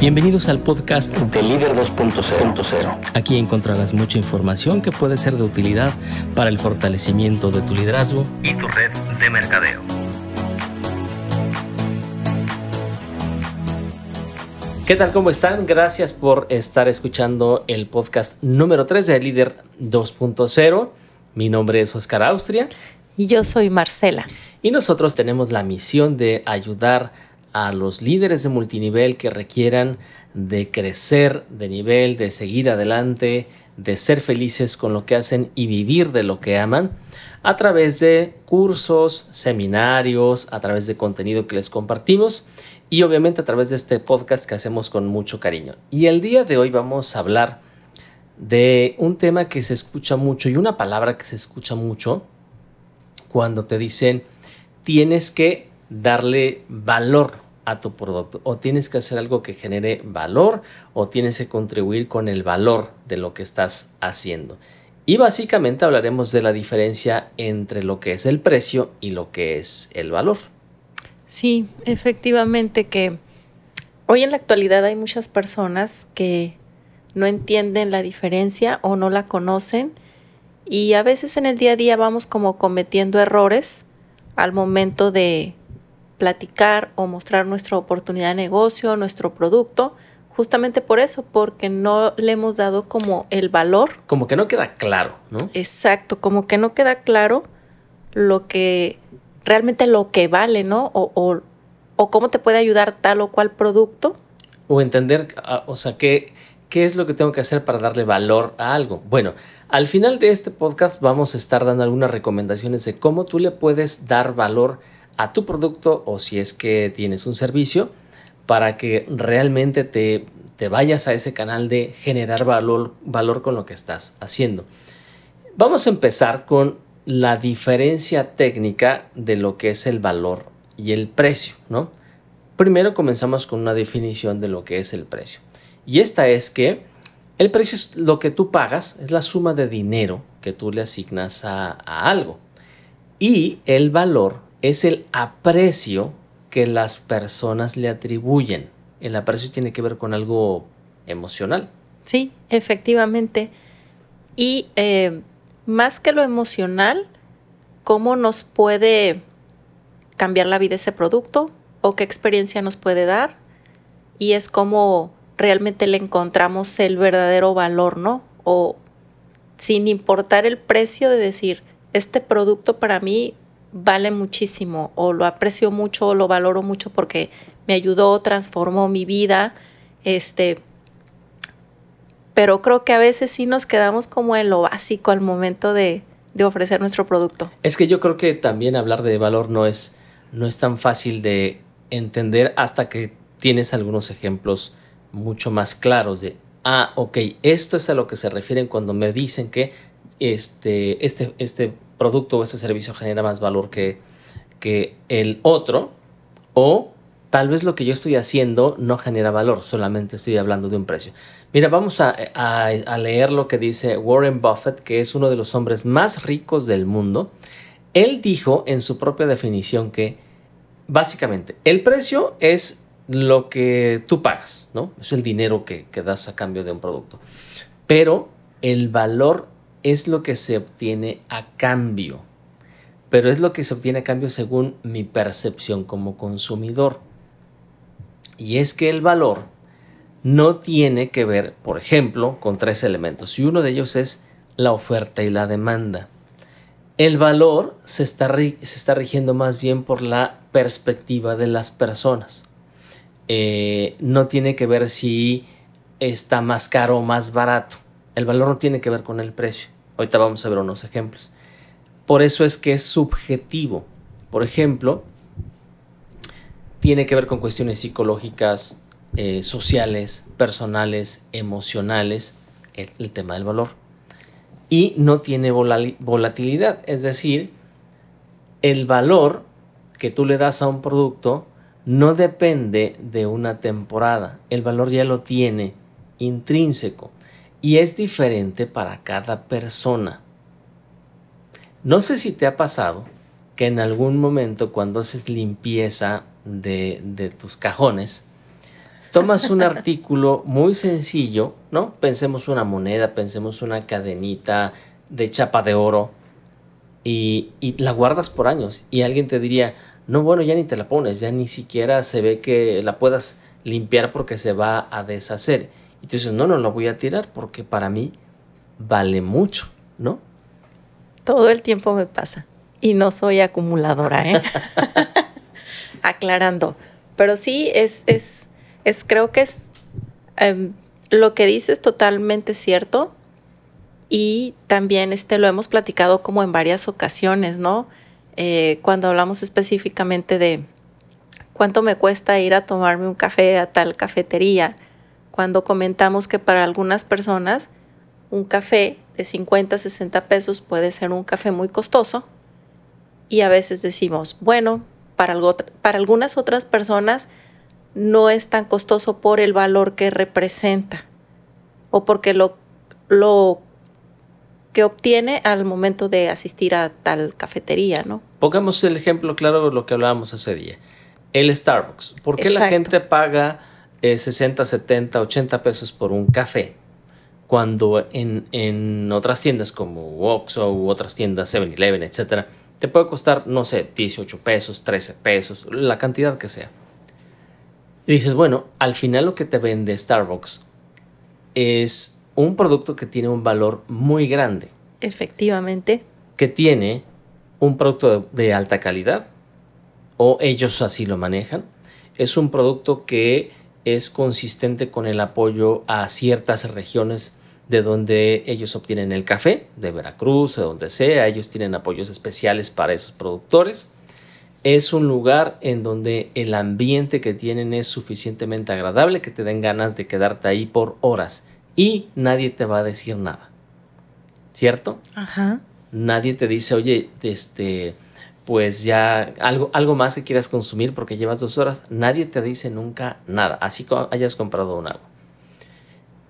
Bienvenidos al podcast de Líder 2.0. Aquí encontrarás mucha información que puede ser de utilidad para el fortalecimiento de tu liderazgo y tu red de mercadeo. ¿Qué tal? ¿Cómo están? Gracias por estar escuchando el podcast número 3 de Líder 2.0. Mi nombre es Oscar Austria. Y yo soy Marcela. Y nosotros tenemos la misión de ayudar a a los líderes de multinivel que requieran de crecer de nivel, de seguir adelante, de ser felices con lo que hacen y vivir de lo que aman a través de cursos, seminarios, a través de contenido que les compartimos y obviamente a través de este podcast que hacemos con mucho cariño. Y el día de hoy vamos a hablar de un tema que se escucha mucho y una palabra que se escucha mucho cuando te dicen tienes que darle valor a tu producto. O tienes que hacer algo que genere valor o tienes que contribuir con el valor de lo que estás haciendo. Y básicamente hablaremos de la diferencia entre lo que es el precio y lo que es el valor. Sí, efectivamente que hoy en la actualidad hay muchas personas que no entienden la diferencia o no la conocen y a veces en el día a día vamos como cometiendo errores al momento de platicar o mostrar nuestra oportunidad de negocio, nuestro producto, justamente por eso, porque no le hemos dado como el valor. Como que no queda claro, ¿no? Exacto, como que no queda claro lo que realmente lo que vale, ¿no? O, o, o cómo te puede ayudar tal o cual producto. O entender, ah, o sea, qué, qué es lo que tengo que hacer para darle valor a algo. Bueno, al final de este podcast vamos a estar dando algunas recomendaciones de cómo tú le puedes dar valor a a tu producto o si es que tienes un servicio para que realmente te, te vayas a ese canal de generar valor, valor con lo que estás haciendo. Vamos a empezar con la diferencia técnica de lo que es el valor y el precio, ¿no? Primero comenzamos con una definición de lo que es el precio. Y esta es que el precio es lo que tú pagas, es la suma de dinero que tú le asignas a, a algo. Y el valor es el aprecio que las personas le atribuyen. El aprecio tiene que ver con algo emocional. Sí, efectivamente. Y eh, más que lo emocional, ¿cómo nos puede cambiar la vida ese producto? ¿O qué experiencia nos puede dar? Y es como realmente le encontramos el verdadero valor, ¿no? O sin importar el precio de decir, este producto para mí vale muchísimo o lo aprecio mucho o lo valoro mucho porque me ayudó, transformó mi vida, este, pero creo que a veces sí nos quedamos como en lo básico al momento de, de, ofrecer nuestro producto. Es que yo creo que también hablar de valor no es, no es tan fácil de entender hasta que tienes algunos ejemplos mucho más claros de, ah, ok, esto es a lo que se refieren cuando me dicen que este, este, este producto o este servicio genera más valor que, que el otro, o tal vez lo que yo estoy haciendo no genera valor, solamente estoy hablando de un precio. Mira, vamos a, a, leer lo que dice Warren Buffett, que es uno de los hombres más ricos del mundo. Él dijo en su propia definición que básicamente el precio es lo que tú pagas, ¿no? Es el dinero que, que das a cambio de un producto. Pero el valor es lo que se obtiene a cambio, pero es lo que se obtiene a cambio según mi percepción como consumidor. Y es que el valor no tiene que ver, por ejemplo, con tres elementos, y uno de ellos es la oferta y la demanda. El valor se está, se está rigiendo más bien por la perspectiva de las personas. Eh, no tiene que ver si está más caro o más barato el valor no tiene que ver con el precio. Ahorita vamos a ver unos ejemplos. Por eso es que es subjetivo. Por ejemplo, tiene que ver con cuestiones psicológicas, eh, sociales, personales, emocionales, el, el, tema del valor. Y no tiene volatilidad, es decir, el valor que tú le das a un producto no depende de una temporada, el valor ya lo tiene intrínseco y es diferente para cada persona. No sé si te ha pasado que en algún momento cuando haces limpieza de, tus cajones, tomas un artículo muy sencillo, ¿no? Pensemos una moneda, pensemos una cadenita de chapa de oro y, y, la guardas por años y alguien te diría, no, bueno, ya ni te la pones, ya ni siquiera se ve que la puedas limpiar porque se va a deshacer. Y tú dices, no, no, lo voy a tirar porque para mí vale mucho, ¿no? Todo el tiempo me pasa y no soy acumuladora, ¿eh? Aclarando. Pero sí, es, es, es creo que es em, lo que dices totalmente cierto y también este, lo hemos platicado como en varias ocasiones, ¿no? Eh, cuando hablamos específicamente de cuánto me cuesta ir a tomarme un café a tal cafetería, cuando comentamos que para algunas personas un café de 50, 60 pesos puede ser un café muy costoso y a veces decimos, bueno, para, algo, para algunas otras personas no es tan costoso por el valor que representa o porque lo, lo que obtiene al momento de asistir a tal cafetería, ¿no? Pongamos el ejemplo claro de lo que hablábamos hace día. El Starbucks. ¿Por qué la gente paga 60, 70, 80 pesos por un café? Cuando en, en otras tiendas como Oxxo u otras tiendas, 7-Eleven, etcétera, te puede costar, no sé, 18 pesos, 13 pesos, la cantidad que sea. Y dices, bueno, al final lo que te vende Starbucks es un producto que tiene un valor muy grande. Efectivamente. Que tiene un producto de, alta calidad, o ellos así lo manejan. Es un producto que es consistente con el apoyo a ciertas regiones de donde ellos obtienen el café, de Veracruz, de donde sea, ellos tienen apoyos especiales para esos productores. Es un lugar en donde el ambiente que tienen es suficientemente agradable que te den ganas de quedarte ahí por horas y nadie te va a decir nada. ¿Cierto? Ajá. Nadie te dice, oye, este, pues ya algo, algo más que quieras consumir porque llevas dos horas. Nadie te dice nunca nada, así como hayas comprado un agua.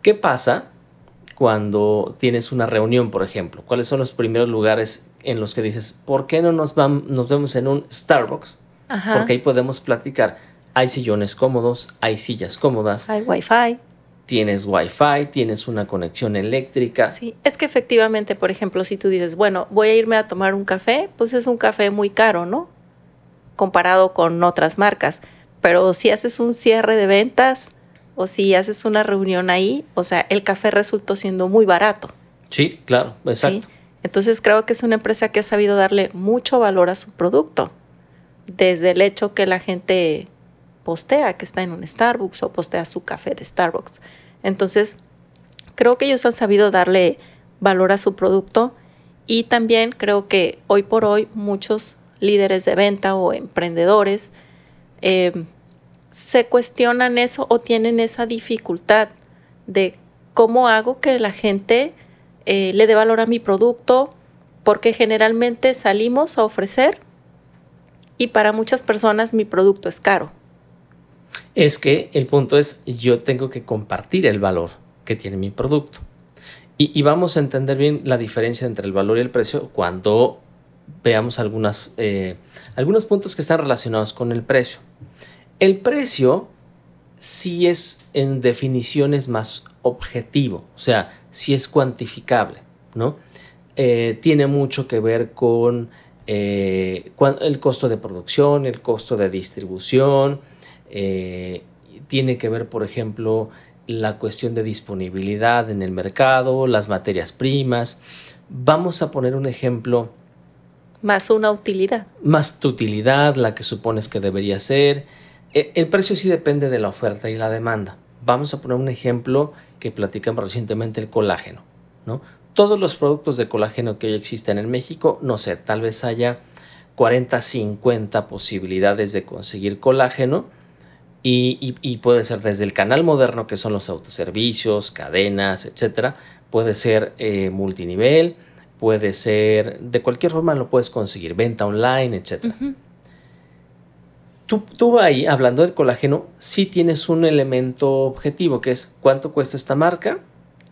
¿Qué pasa cuando tienes una reunión, por ejemplo? ¿Cuáles son los primeros lugares en los que dices, ¿por qué no nos, vamos, nos vemos en un Starbucks? Ajá. Porque ahí podemos platicar. Hay sillones cómodos, hay sillas cómodas. Hay wifi tienes wifi, tienes una conexión eléctrica. Sí, es que efectivamente, por ejemplo, si tú dices, bueno, voy a irme a tomar un café, pues es un café muy caro, ¿no? Comparado con otras marcas. Pero si haces un cierre de ventas o si haces una reunión ahí, o sea, el café resultó siendo muy barato. Sí, claro, exacto. Entonces creo que es una empresa que ha sabido darle mucho valor a su producto. Desde el hecho que la gente postea que está en un Starbucks o postea su café de Starbucks. Entonces, creo que ellos han sabido darle valor a su producto y también creo que hoy por hoy muchos líderes de venta o emprendedores eh, se cuestionan eso o tienen esa dificultad de cómo hago que la gente eh, le dé valor a mi producto, porque generalmente salimos a ofrecer y para muchas personas mi producto es caro es que el punto es yo tengo que compartir el valor que tiene mi producto. Y, vamos a entender bien la diferencia entre el valor y el precio cuando veamos eh, algunos puntos que están relacionados con el precio. El precio sí es en definiciones más objetivo, o sea, sí es cuantificable, ¿no? Eh, tiene mucho que ver con eh, el costo de producción, el costo de distribución, eh, tiene que ver, por ejemplo, la cuestión de disponibilidad en el mercado, las materias primas. Vamos a poner un ejemplo. Más una utilidad. Más tu utilidad, la que supones que debería ser. E, el precio sí depende de la oferta y la demanda. Vamos a poner un ejemplo que platicamos recientemente, el colágeno. ¿no? Todos los productos de colágeno que hoy existen en México, no sé, tal vez haya 40, 50 posibilidades de conseguir colágeno y, puede ser desde el canal moderno, que son los autoservicios, cadenas, etcétera. Puede ser eh, multinivel, puede ser de cualquier forma lo puedes conseguir, venta online, etcétera. tú, tú, ahí, hablando del colágeno, sí tienes un elemento objetivo que es cuánto cuesta esta marca,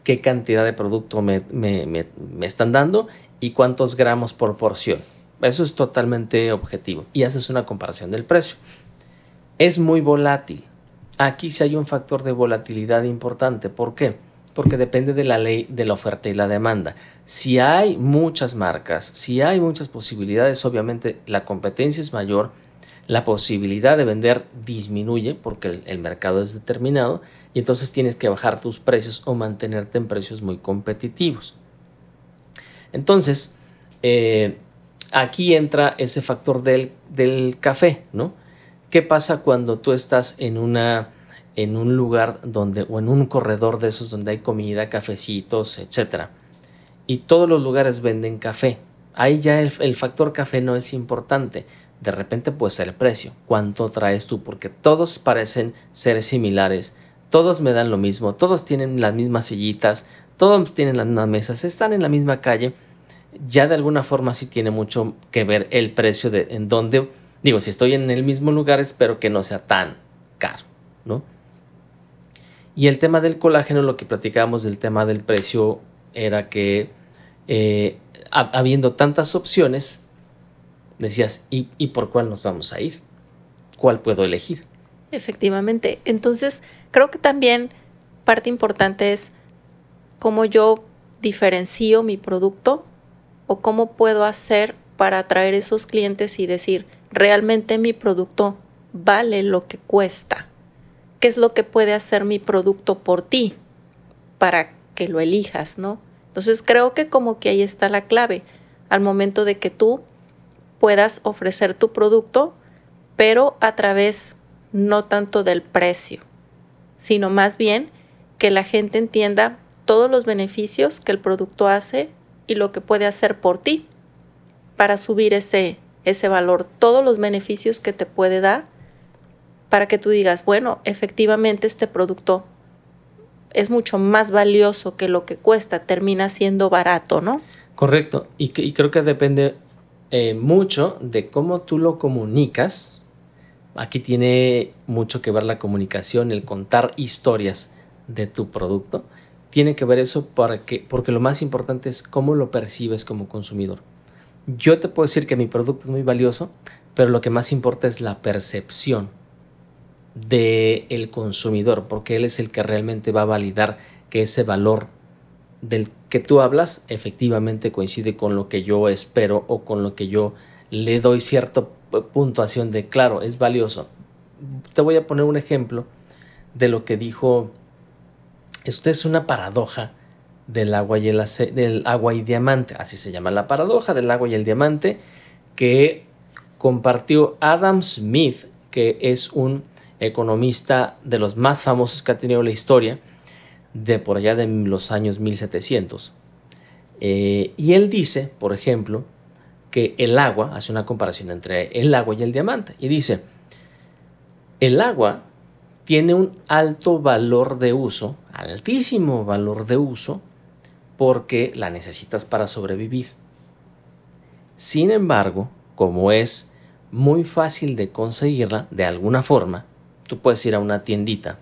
qué cantidad de producto me, me están dando y cuántos gramos por porción. Eso es totalmente objetivo y haces una comparación del precio es muy volátil. aquí sí hay un factor de volatilidad importante. ¿Por qué? Porque depende de la ley de la oferta y la demanda. Si hay muchas marcas, si hay muchas posibilidades, obviamente la competencia es mayor, la posibilidad de vender disminuye porque el, mercado es determinado y entonces tienes que bajar tus precios o mantenerte en precios muy competitivos. Entonces, eh, aquí entra ese factor del, del, café, ¿no? ¿Qué pasa cuando tú estás en una en un lugar donde o en un corredor de esos donde hay comida, cafecitos, etcétera? Y todos los lugares venden café. Ahí ya el, factor café no es importante. De repente pues el precio, cuánto traes tú, porque todos parecen ser similares, todos me dan lo mismo, todos tienen las mismas sillitas, todos tienen las mismas mesas, están en la misma calle, ya de alguna forma sí tiene mucho que ver el precio de en dónde, digo, si estoy en el mismo lugar espero que no sea tan caro, ¿no? Y el tema del colágeno, lo que platicábamos del tema del precio era que eh, habiendo tantas opciones, decías, ¿y, ¿y por cuál nos vamos a ir? ¿Cuál puedo elegir? Efectivamente. Entonces, creo que también parte importante es cómo yo diferencio mi producto o cómo puedo hacer para atraer esos clientes y decir, realmente mi producto vale lo que cuesta. ¿Qué es lo que puede hacer mi producto por ti para que lo elijas, no? Entonces creo que como que ahí está la clave. Al momento de que tú puedas ofrecer tu producto, pero a través no tanto del precio, sino más bien que la gente entienda todos los beneficios que el producto hace y lo que puede hacer por ti para subir ese, ese valor, todos los beneficios que te puede dar para que tú digas, bueno, efectivamente este producto es mucho más valioso que lo que cuesta, termina siendo barato, ¿no? Correcto, y, creo que depende eh, mucho de cómo tú lo comunicas. Aquí tiene mucho que ver la comunicación, el contar historias de tu producto. Tiene que ver eso para que, porque lo más importante es cómo lo percibes como consumidor. Yo te puedo decir que mi producto es muy valioso, pero lo que más importa es la percepción del el consumidor, porque él es el que realmente va a validar que ese valor del que tú hablas efectivamente coincide con lo que yo espero o con lo que yo le doy cierta puntuación de claro, es valioso. Te voy a poner un ejemplo de lo que dijo, esto es una paradoja del agua y el del agua y diamante, así se llama la paradoja del agua y el diamante que compartió Adam Smith, que es un economista de los más famosos que ha tenido la historia, de por allá de los años 1700. Eh, y él dice, por ejemplo, que el agua, hace una comparación entre el agua y el diamante, y dice, el agua tiene un alto valor de uso, altísimo valor de uso, porque la necesitas para sobrevivir. Sin embargo, como es muy fácil de conseguirla de alguna forma, tú puedes ir a una tiendita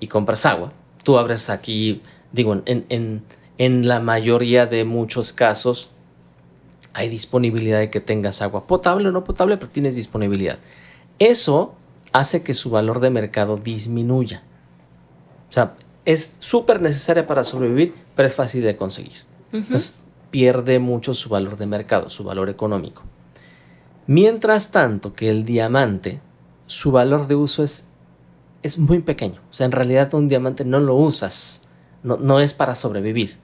y compras agua tú abres aquí, digo, en, en, en la mayoría de muchos casos hay disponibilidad de que tengas agua potable o no potable, pero tienes disponibilidad. Eso hace que su valor de mercado disminuya. O sea, es súper necesaria para sobrevivir, pero es fácil de conseguir. Entonces, pierde mucho su valor de mercado, su valor económico. Mientras tanto que el diamante, su valor de uso es es muy pequeño. O sea, en realidad un diamante no lo usas, no, no es para sobrevivir.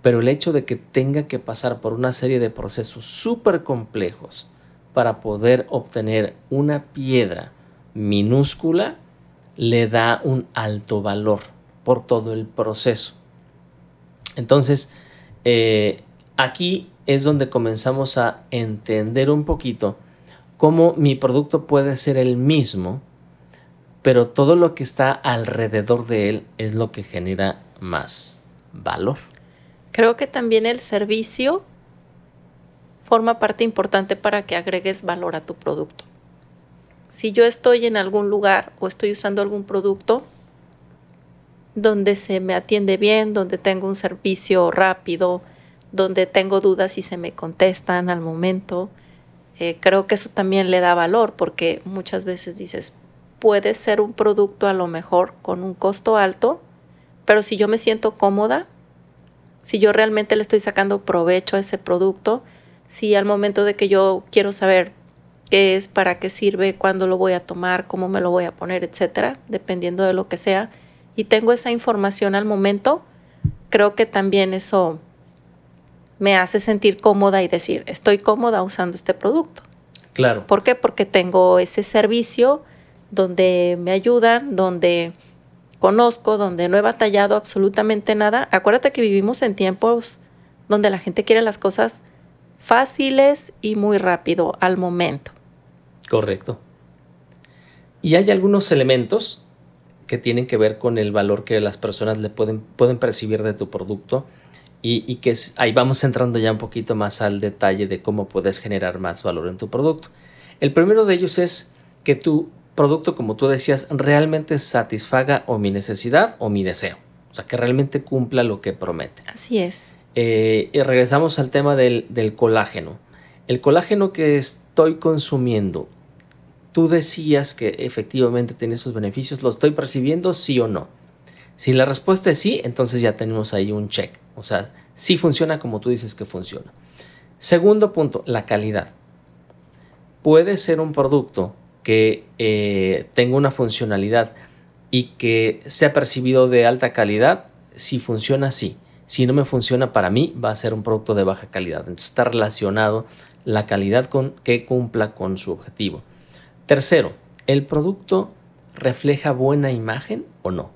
Pero el hecho de que tenga que pasar por una serie de procesos súper complejos para poder obtener una piedra minúscula le da un alto valor por todo el proceso. Entonces, eh, aquí es donde comenzamos a entender un poquito cómo mi producto puede ser el mismo, pero todo lo que está alrededor de él es lo que genera más valor. Creo que también el servicio forma parte importante para que agregues valor a tu producto. Si yo estoy en algún lugar o estoy usando algún producto donde se me atiende bien, donde tengo un servicio rápido, donde tengo dudas y se me contestan al momento, eh, creo que eso también le da valor porque muchas veces dices, puede ser un producto a lo mejor con un costo alto, pero si yo me siento cómoda, si yo realmente le estoy sacando provecho a ese producto, si al momento de que yo quiero saber qué es, para qué sirve, cuándo lo voy a tomar, cómo me lo voy a poner, etcétera, dependiendo de lo que sea, y tengo esa información al momento, creo que también eso me hace sentir cómoda y decir, estoy cómoda usando este producto. Claro. ¿Por qué? Porque tengo ese servicio donde me ayudan, donde conozco, donde no he batallado absolutamente nada. Acuérdate que vivimos en tiempos donde la gente quiere las cosas fáciles y muy rápido al momento. Correcto. Y hay algunos elementos que tienen que ver con el valor que las personas le pueden, pueden percibir de tu producto y, que ahí vamos entrando ya un poquito más al detalle de cómo puedes generar más valor en tu producto. El primero de ellos es que tu producto, como tú decías, realmente satisfaga o mi necesidad o mi deseo. O sea, que realmente cumpla lo que promete. Así es. Eh, y regresamos al tema del, del colágeno. El colágeno que estoy consumiendo, tú decías que efectivamente tiene sus beneficios, ¿lo estoy percibiendo sí o no? Si la respuesta es sí, entonces ya tenemos ahí un check. O sea, sí funciona como tú dices que funciona. Segundo punto, la calidad. Puede ser un producto que eh, tenga una funcionalidad y que sea percibido de alta calidad si funciona así. Si no me funciona para mí, va a ser un producto de baja calidad. Entonces está relacionado la calidad con que cumpla con su objetivo. Tercero, ¿el producto refleja buena imagen o no?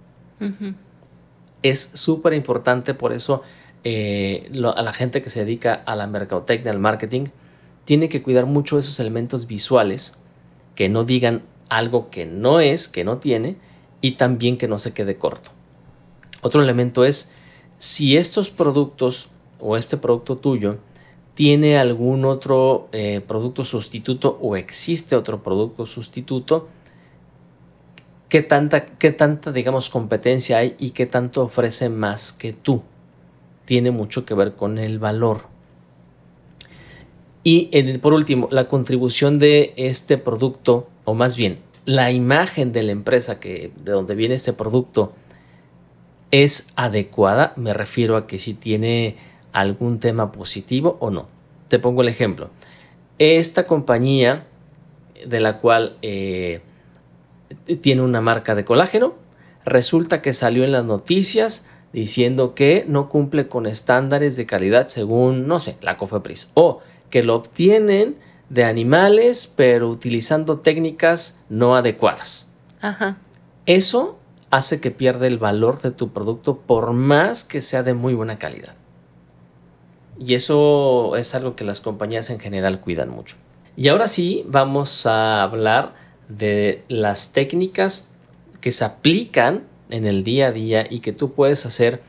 Es súper importante, por eso eh, a la gente que se dedica a la mercadotecnia, al marketing, tiene que cuidar mucho esos elementos visuales, que no digan algo que no es, que no tiene, y también que no se quede corto. Otro elemento es si estos productos o este producto tuyo tiene algún otro eh, producto sustituto o existe otro producto sustituto, qué tanta, qué tanta, digamos, competencia hay y qué tanto ofrece más que tú. Tiene mucho que ver con el valor. Y por último, la contribución de este producto, o más bien, la imagen de la empresa que, de donde viene este producto es adecuada. Me refiero a que si tiene algún tema positivo o no. Te pongo el ejemplo. Esta compañía de la cual eh, tiene una marca de colágeno, resulta que salió en las noticias diciendo que no cumple con estándares de calidad según, no sé, la COFEPRIS, o que lo obtienen de animales pero utilizando técnicas no adecuadas. Ajá. Eso hace que pierda el valor de tu producto por más que sea de muy buena calidad. Y eso es algo que las compañías en general cuidan mucho. Y ahora sí vamos a hablar de las técnicas que se aplican en el día a día y que tú puedes hacer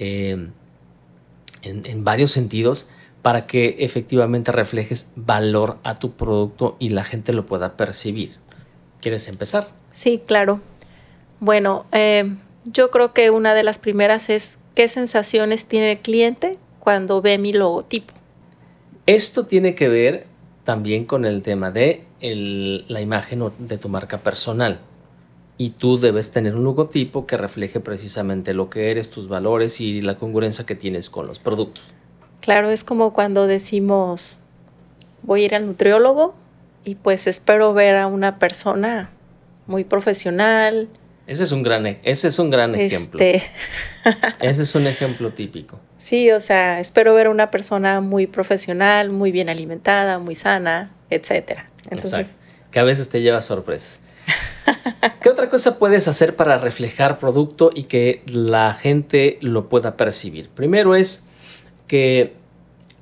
eh, en, varios sentidos para que efectivamente reflejes valor a tu producto y la gente lo pueda percibir. ¿Quieres empezar? Sí, claro. Bueno, eh, yo creo que una de las primeras es qué sensaciones tiene el cliente cuando ve mi logotipo. Esto tiene que ver también con el tema de la imagen de tu marca personal. Y tú debes tener un logotipo que refleje precisamente lo que eres, tus valores y la congruencia que tienes con los productos. Claro, es como cuando decimos, voy a ir al nutriólogo y pues espero ver a una persona muy profesional, ese es un gran, e, ese es un gran ejemplo. Este... ese es un ejemplo típico. Sí, o sea, espero ver una persona muy profesional, muy bien alimentada, muy sana, etcétera. Entonces, que a veces te lleva sorpresas. ¿Qué otra cosa puedes hacer para reflejar producto y que la gente lo pueda percibir? Primero es que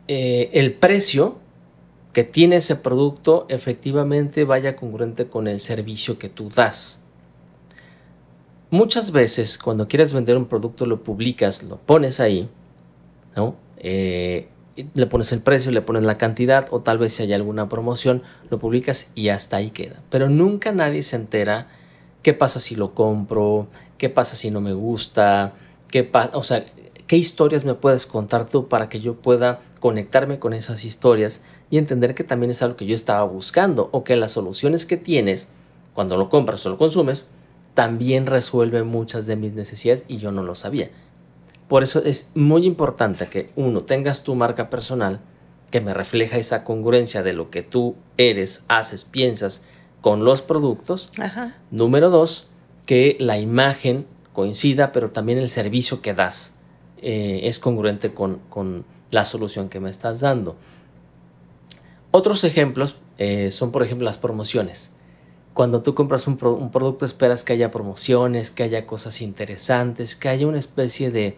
eh, el precio que tiene ese producto efectivamente vaya congruente con el servicio que tú das. Muchas veces cuando quieres vender un producto lo publicas, lo pones ahí, ¿no? Eh, le pones el precio, le pones la cantidad o tal vez si hay alguna promoción, lo publicas y hasta ahí queda. Pero nunca nadie se entera qué pasa si lo compro, qué pasa si no me gusta, qué o sea, qué historias me puedes contar tú para que yo pueda conectarme con esas historias y entender que también es algo que yo estaba buscando o que las soluciones que tienes cuando lo compras o lo consumes, también resuelve muchas de mis necesidades y yo no lo sabía. Por eso es muy importante que uno tengas tu marca personal que me refleja esa congruencia de lo que tú eres, haces, piensas con los productos. Número dos, que la imagen coincida, pero también el servicio que das eh, es congruente con, la solución que me estás dando. Otros ejemplos eh, son, por ejemplo, las promociones. Cuando tú compras un, producto esperas que haya promociones, que haya cosas interesantes, que haya una especie de,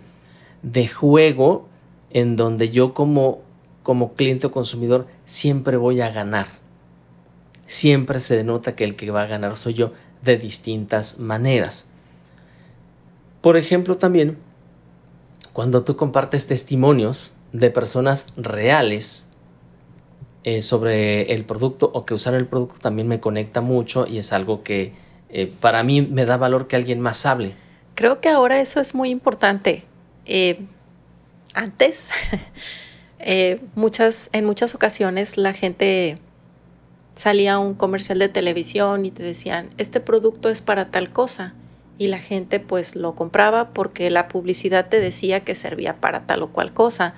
de juego en donde yo como, como cliente o consumidor siempre voy a ganar. Siempre se denota que el que va a ganar soy yo de distintas maneras. Por ejemplo, también cuando tú compartes testimonios de personas reales eh, sobre el producto o que usaron el producto, también me conecta mucho y es algo que eh, para mí me da valor que alguien más hable. Creo que ahora eso es muy importante. Eh, antes, muchas, en muchas ocasiones la gente salía un comercial de televisión y te decían, este producto es para tal cosa y la gente pues lo compraba porque la publicidad te decía que servía para tal o cual cosa.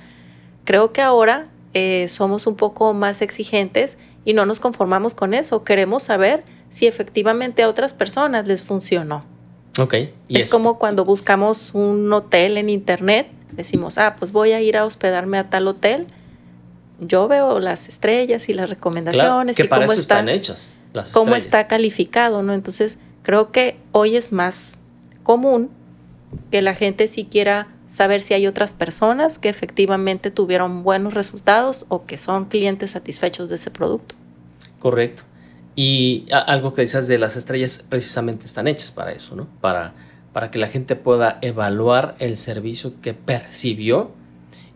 Creo que ahora eh, somos un poco más exigentes y no nos conformamos con eso. Queremos saber si efectivamente a otras personas les funcionó. Ok. es como cuando buscamos un hotel en internet, decimos, ah, pues voy a ir a hospedarme a tal hotel. Yo veo las estrellas y las recomendaciones y cómo están hechas. cómo está calificado, ¿no? Entonces, Creo que hoy es más común que la gente sí quiera saber si hay otras personas que efectivamente tuvieron buenos resultados o que son clientes satisfechos de ese producto. Correcto. Y algo que dices de las estrellas precisamente están hechas para eso, ¿no? Para, para que la gente pueda evaluar el servicio que percibió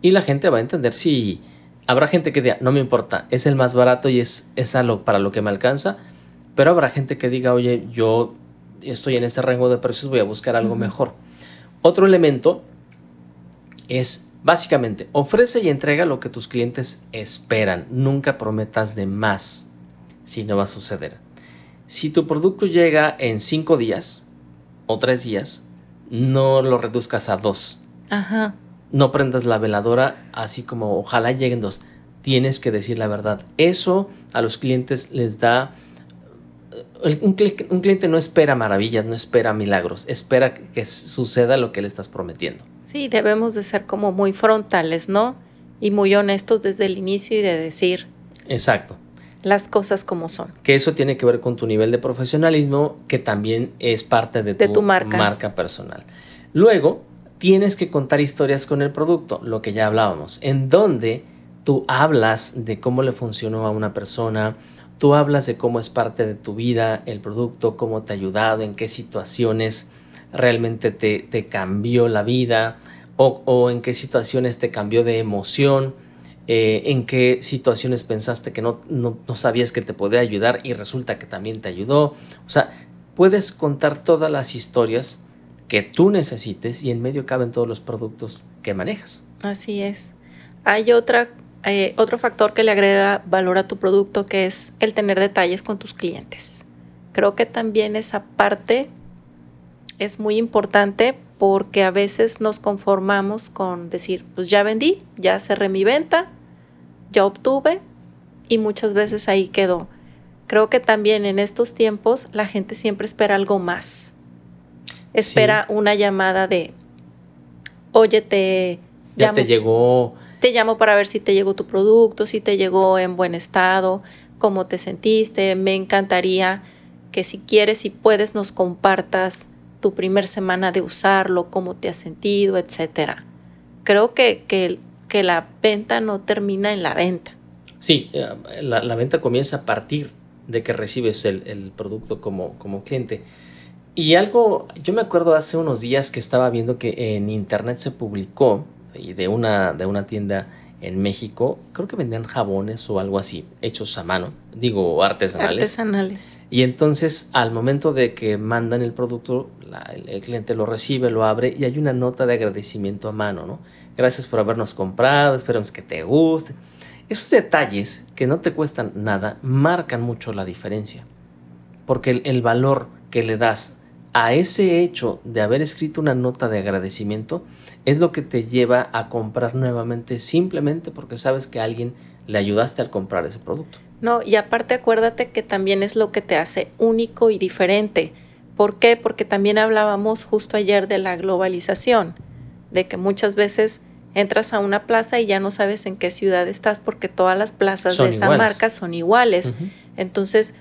y la gente va a entender si habrá gente que diga, no me importa, es el más barato y es, es algo para lo que me alcanza, pero habrá gente que diga, oye, yo estoy en ese rango de precios, voy a buscar algo mejor. Otro elemento es básicamente ofrece y entrega lo que tus clientes esperan. Nunca prometas de más si no va a suceder. Si tu producto llega en cinco días o tres días, no lo reduzcas a dos. Ajá. No prendas la veladora así como ojalá lleguen dos. Tienes que decir la verdad. Eso a los clientes les da un, cliente no espera maravillas, no espera milagros, espera que suceda lo que le estás prometiendo. Sí, debemos de ser como muy frontales, ¿no? Y muy honestos desde el inicio y de decir. Exacto. Las cosas como son. Que eso tiene que ver con tu nivel de profesionalismo, que también es parte de, tu, marca. marca personal. Luego, tienes que contar historias con el producto, lo que ya hablábamos, en donde tú hablas de cómo le funcionó a una persona, Tú hablas de cómo es parte de tu vida el producto, cómo te ha ayudado, en qué situaciones realmente te, cambió la vida o, en qué situaciones te cambió de emoción, eh, en qué situaciones pensaste que no, no, sabías que te podía ayudar y resulta que también te ayudó. O sea, puedes contar todas las historias que tú necesites y en medio caben todos los productos que manejas. Así es. Hay otra eh, otro factor que le agrega valor a tu producto que es el tener detalles con tus clientes. Creo que también esa parte es muy importante porque a veces nos conformamos con decir, pues ya vendí, ya cerré mi venta, ya obtuve y muchas veces ahí quedó. Creo que también en estos tiempos la gente siempre espera algo más. Espera una llamada de, oye, te... Ya te llegó te llamo para ver si te llegó tu producto, si te llegó en buen estado, cómo te sentiste. Me encantaría que si quieres y puedes nos compartas tu primer semana de usarlo, cómo te has sentido, etcétera. Creo que, que, la venta no termina en la venta. Sí, eh, la, venta comienza a partir de que recibes el, el, producto como, como cliente. Y algo, yo me acuerdo hace unos días que estaba viendo que en internet se publicó y de una, de una tienda en México, creo que vendían jabones o algo así, hechos a mano, digo artesanales. Artesanales. Y entonces al momento de que mandan el producto, el, cliente lo recibe, lo abre y hay una nota de agradecimiento a mano, ¿no? Gracias por habernos comprado, esperamos que te guste. Esos detalles que no te cuestan nada marcan mucho la diferencia. porque el, el valor que le das a ese hecho de haber escrito una nota de agradecimiento es lo que te lleva a comprar nuevamente simplemente porque sabes que a alguien le ayudaste al comprar ese producto. No, y aparte acuérdate que también es lo que te hace único y diferente. ¿Por qué? Porque también hablábamos justo ayer de la globalización, de que muchas veces entras a una plaza y ya no sabes en qué ciudad estás porque todas las plazas de esa marca son iguales. Entonces,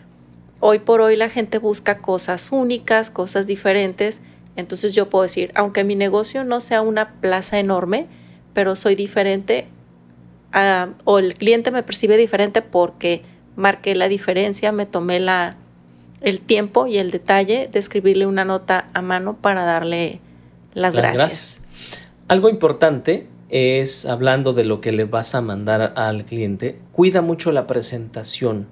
hoy por hoy la gente busca cosas únicas, cosas diferentes. Entonces yo puedo decir, aunque mi negocio no sea una plaza enorme, pero soy diferente o el cliente me percibe diferente porque marqué la diferencia, me tomé la, el tiempo y el detalle de escribirle una nota a mano para darle las, gracias. Algo importante es, hablando de lo que le vas a mandar al cliente, cuida mucho la presentación,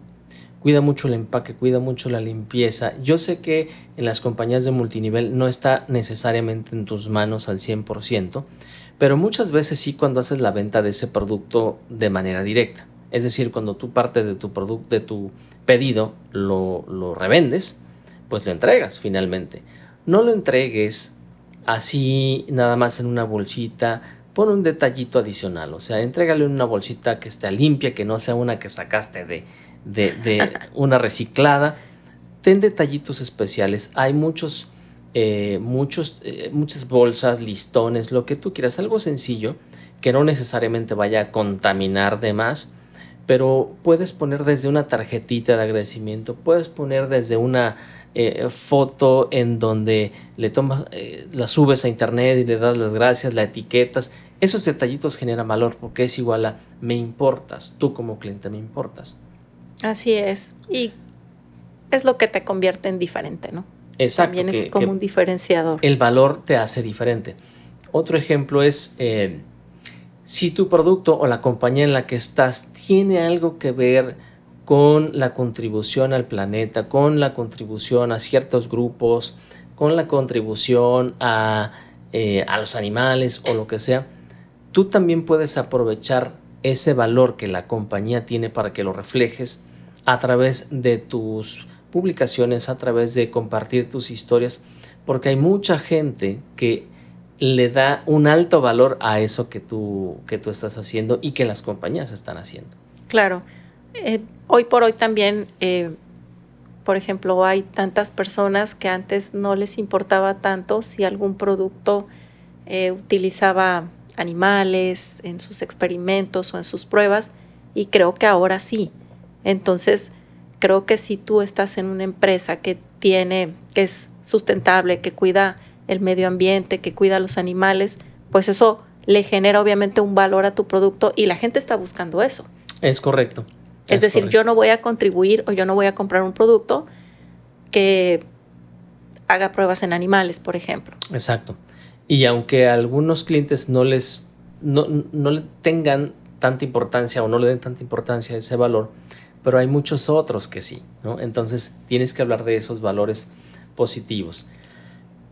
cuida mucho el empaque, cuida mucho la limpieza. Yo sé que en las compañías de multinivel no está necesariamente en tus manos al 100%, pero muchas veces sí cuando haces la venta de ese producto de manera directa. Es decir, cuando tú parte de tu producto, de tu pedido, lo, lo revendes, pues lo entregas finalmente. No lo entregues así nada más en una bolsita, pon un detallito adicional, o sea, entrégale una bolsita que esté limpia, que no sea una que sacaste de, de, una reciclada. Ten detallitos especiales. Hay muchos eh, muchos, eh, muchas bolsas, listones, lo que tú quieras, algo sencillo que no necesariamente vaya a contaminar de más, pero puedes poner desde una tarjetita de agradecimiento, puedes poner desde una eh, foto en donde le tomas, la subes a internet y le das las gracias, la etiquetas. Esos detallitos generan valor porque es igual a me importas, tú como cliente me importas. Así es. Y es lo que te convierte en diferente, ¿no? Exacto. También es como un diferenciador. El valor te hace diferente. Otro ejemplo es eh, si tu producto o la compañía en la que estás tiene algo que ver con la contribución al planeta, con la contribución a ciertos grupos, con la contribución a, eh, a los animales o lo que sea, tú también puedes aprovechar ese valor que la compañía tiene para que lo reflejes a través de tus publicaciones, a través de compartir tus historias, porque hay mucha gente que le da un alto valor a eso que tú, que tú estás haciendo y que las compañías están haciendo. Claro. Eh, hoy por hoy también, eh, por ejemplo, hay tantas personas que antes no les importaba tanto si algún producto eh, utilizaba animales en sus experimentos o en sus pruebas y creo que ahora sí. Entonces, creo que si tú estás en una empresa que tiene, que es sustentable, que cuida el medio ambiente, que cuida a los animales, pues eso le genera obviamente un valor a tu producto y la gente está buscando eso. Es correcto. Es, decir, yo no voy a contribuir o yo no voy a comprar un producto que haga pruebas en animales, por ejemplo. Exacto. Y aunque a algunos clientes no les no, no le tengan tanta importancia o no le den tanta importancia a ese valor, pero hay muchos otros que sí, ¿no? Entonces tienes que hablar de esos valores positivos.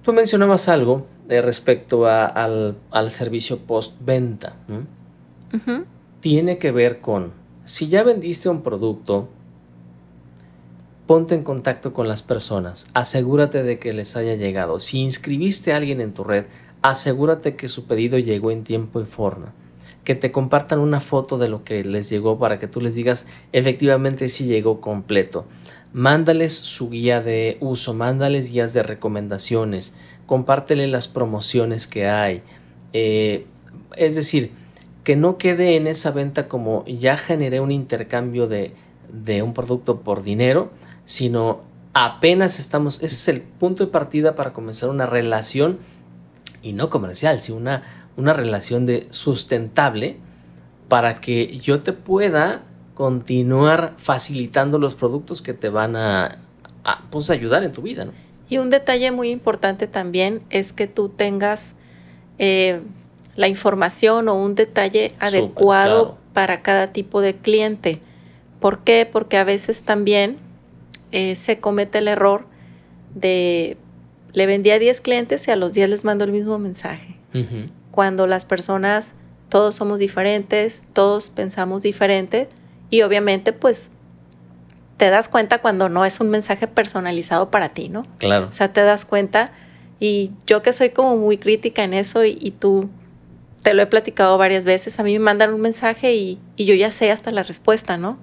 Tú mencionabas algo de respecto al, servicio postventa. venta Tiene que ver con, si ya vendiste un producto, ponte en contacto con las personas, asegúrate de que les haya llegado. Si inscribiste a alguien en tu red, asegúrate que su pedido llegó en tiempo y forma que te compartan una foto de lo que les llegó para que tú les digas efectivamente si llegó completo. Mándales su guía de uso, mándales guías de recomendaciones, compártele las promociones que hay. Eh, es decir, que no quede en esa venta como ya generé un intercambio de, de un producto por dinero, sino apenas estamos, ese es el punto de partida para comenzar una relación y no comercial, sino una, una relación de sustentable para que yo te pueda continuar facilitando los productos que te van a, pues, ayudar en tu vida. Y un detalle muy importante también es que tú tengas eh, la información o un detalle adecuado para cada tipo de cliente. ¿Por qué? Porque a veces también eh, se comete el error de le vendí a 10 clientes y a los 10 les mando el mismo mensaje cuando las personas, todos somos diferentes, todos pensamos diferente y obviamente pues te das cuenta cuando no es un mensaje personalizado para ti, ¿no? Claro. O sea, te das cuenta y yo que soy como muy crítica en eso y, y tú te lo he platicado varias veces, a mí me mandan un mensaje y, y yo ya sé hasta la respuesta, ¿no?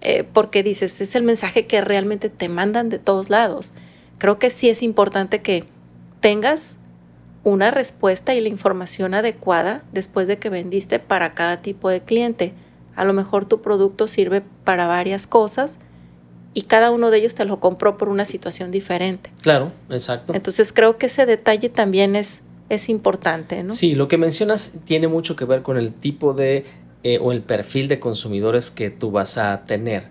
Eh, porque dices, es el mensaje que realmente te mandan de todos lados. Creo que sí es importante que tengas una respuesta y la información adecuada después de que vendiste para cada tipo de cliente. A lo mejor tu producto sirve para varias cosas y cada uno de ellos te lo compró por una situación diferente. Claro, exacto. Entonces creo que ese detalle también es, es importante, ¿no? Sí, lo que mencionas tiene mucho que ver con el tipo de eh, o el perfil de consumidores que tú vas a tener.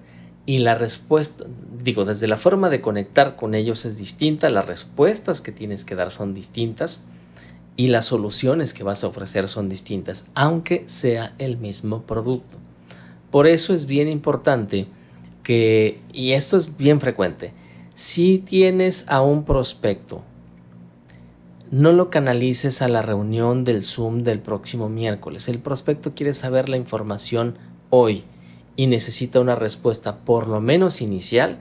Y la respuesta, digo, desde la forma de conectar con ellos es distinta, las respuestas que tienes que dar son distintas y las soluciones que vas a ofrecer son distintas, aunque sea el mismo producto. Por eso es bien importante que, y esto es bien frecuente, si tienes a un prospecto no lo canalices a la reunión del Zoom del próximo miércoles. El prospecto quiere saber la información hoy y necesita una respuesta por lo menos inicial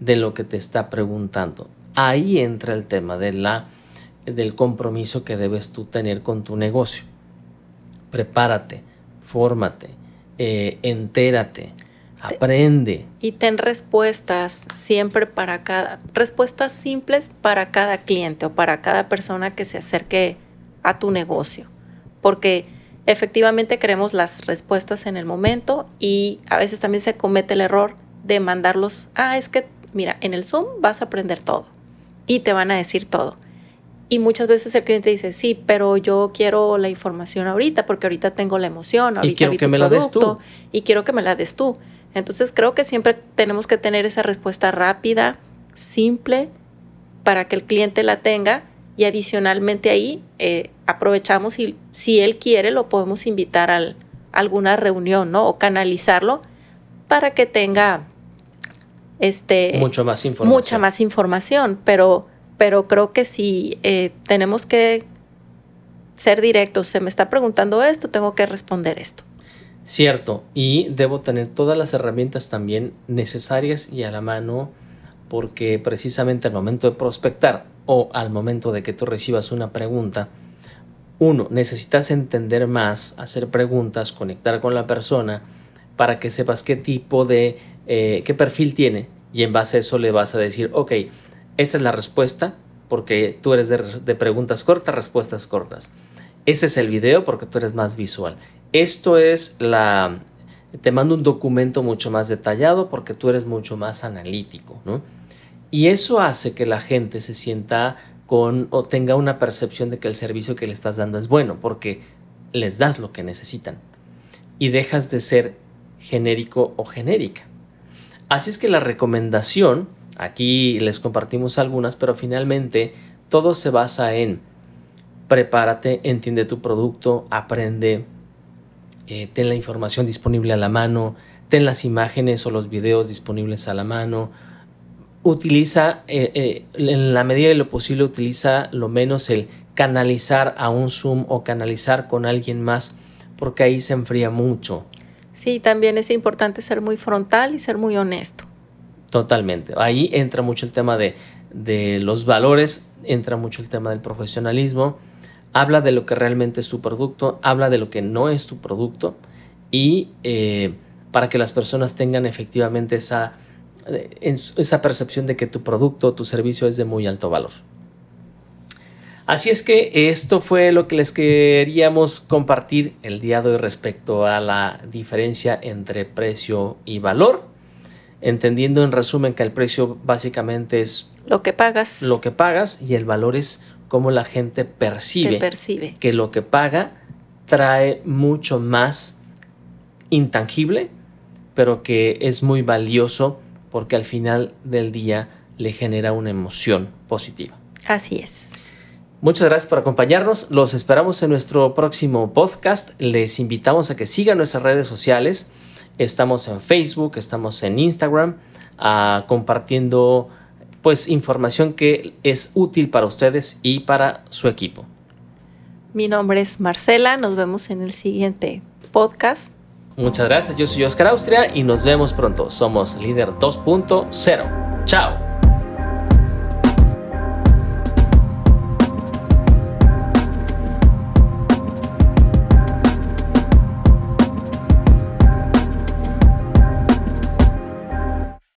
de lo que te está preguntando. Ahí entra el tema de la, del compromiso que debes tú tener con tu negocio. Prepárate, fórmate, eh, entérate, aprende. Y ten respuestas siempre para cada, respuestas simples para cada cliente o para cada persona que se acerque a tu negocio. Porque efectivamente queremos las respuestas en el momento y a veces también se comete el error de mandarlos, ah, es que, mira, en el Zoom vas a aprender todo y te van a decir todo. Y muchas veces el cliente dice, sí, pero yo quiero la información ahorita porque ahorita tengo la emoción, ahorita y quiero vi que tu me la des producto tú. y quiero que me la des tú. Entonces creo que siempre tenemos que tener esa respuesta rápida, simple, para que el cliente la tenga y adicionalmente ahí eh, aprovechamos y si él quiere lo podemos invitar a alguna reunión, ¿no? O canalizarlo para que tenga este mucho más información. mucha más información, pero pero creo que si eh, tenemos que ser directos, se me está preguntando esto, tengo que responder esto. Cierto, y debo tener todas las herramientas también necesarias y a la mano porque precisamente al momento de prospectar o al momento de que tú recibas una pregunta, uno, necesitas entender más, hacer preguntas, conectar con la persona para que sepas qué tipo de, eh, qué perfil tiene y en base a eso le vas a decir, ok, esa es la respuesta porque tú eres de, preguntas cortas, respuestas cortas. Ese es el video porque tú eres más visual. Esto es la... Te mando un documento mucho más detallado porque tú eres mucho más analítico, ¿no? Y eso hace que la gente se sienta con o tenga una percepción de que el servicio que le estás dando es bueno porque les das lo que necesitan y dejas de ser genérico o genérica. Así es que la recomendación, aquí les compartimos algunas, pero finalmente todo se basa en prepárate, entiende tu producto, aprende, eh, ten la información disponible a la mano, ten las imágenes o los videos disponibles a la mano, utiliza, eh, eh, en la medida de lo posible, utiliza lo menos el canalizar a un Zoom o canalizar con alguien más, porque ahí se enfría mucho. Sí, también es importante ser muy frontal y ser muy honesto. Totalmente. Ahí entra mucho el tema de, de los valores, entra mucho el tema del profesionalismo, habla de lo que realmente es tu producto, habla de lo que no es tu producto y eh, para que las personas tengan efectivamente esa, eh, esa percepción de que tu producto o tu servicio es de muy alto valor. Así es que esto fue lo que les queríamos compartir el día de hoy respecto a la diferencia entre precio y valor, entendiendo en resumen que el precio básicamente es Lo que pagas. lo que pagas y el valor es cómo la gente percibe, que percibe. que lo que paga trae mucho más intangible, pero que es muy valioso porque al final del día le genera una emoción positiva. Así es. Muchas gracias por acompañarnos. Los esperamos en nuestro próximo podcast. Les invitamos a que sigan nuestras redes sociales. Estamos en Facebook, estamos en Instagram, ah, compartiendo pues información que es útil para ustedes y para su equipo. Mi nombre es Marcela. Nos vemos en el siguiente podcast. Muchas gracias, yo soy Oscar Austria y nos vemos pronto. Somos Líder 2.0. Chao.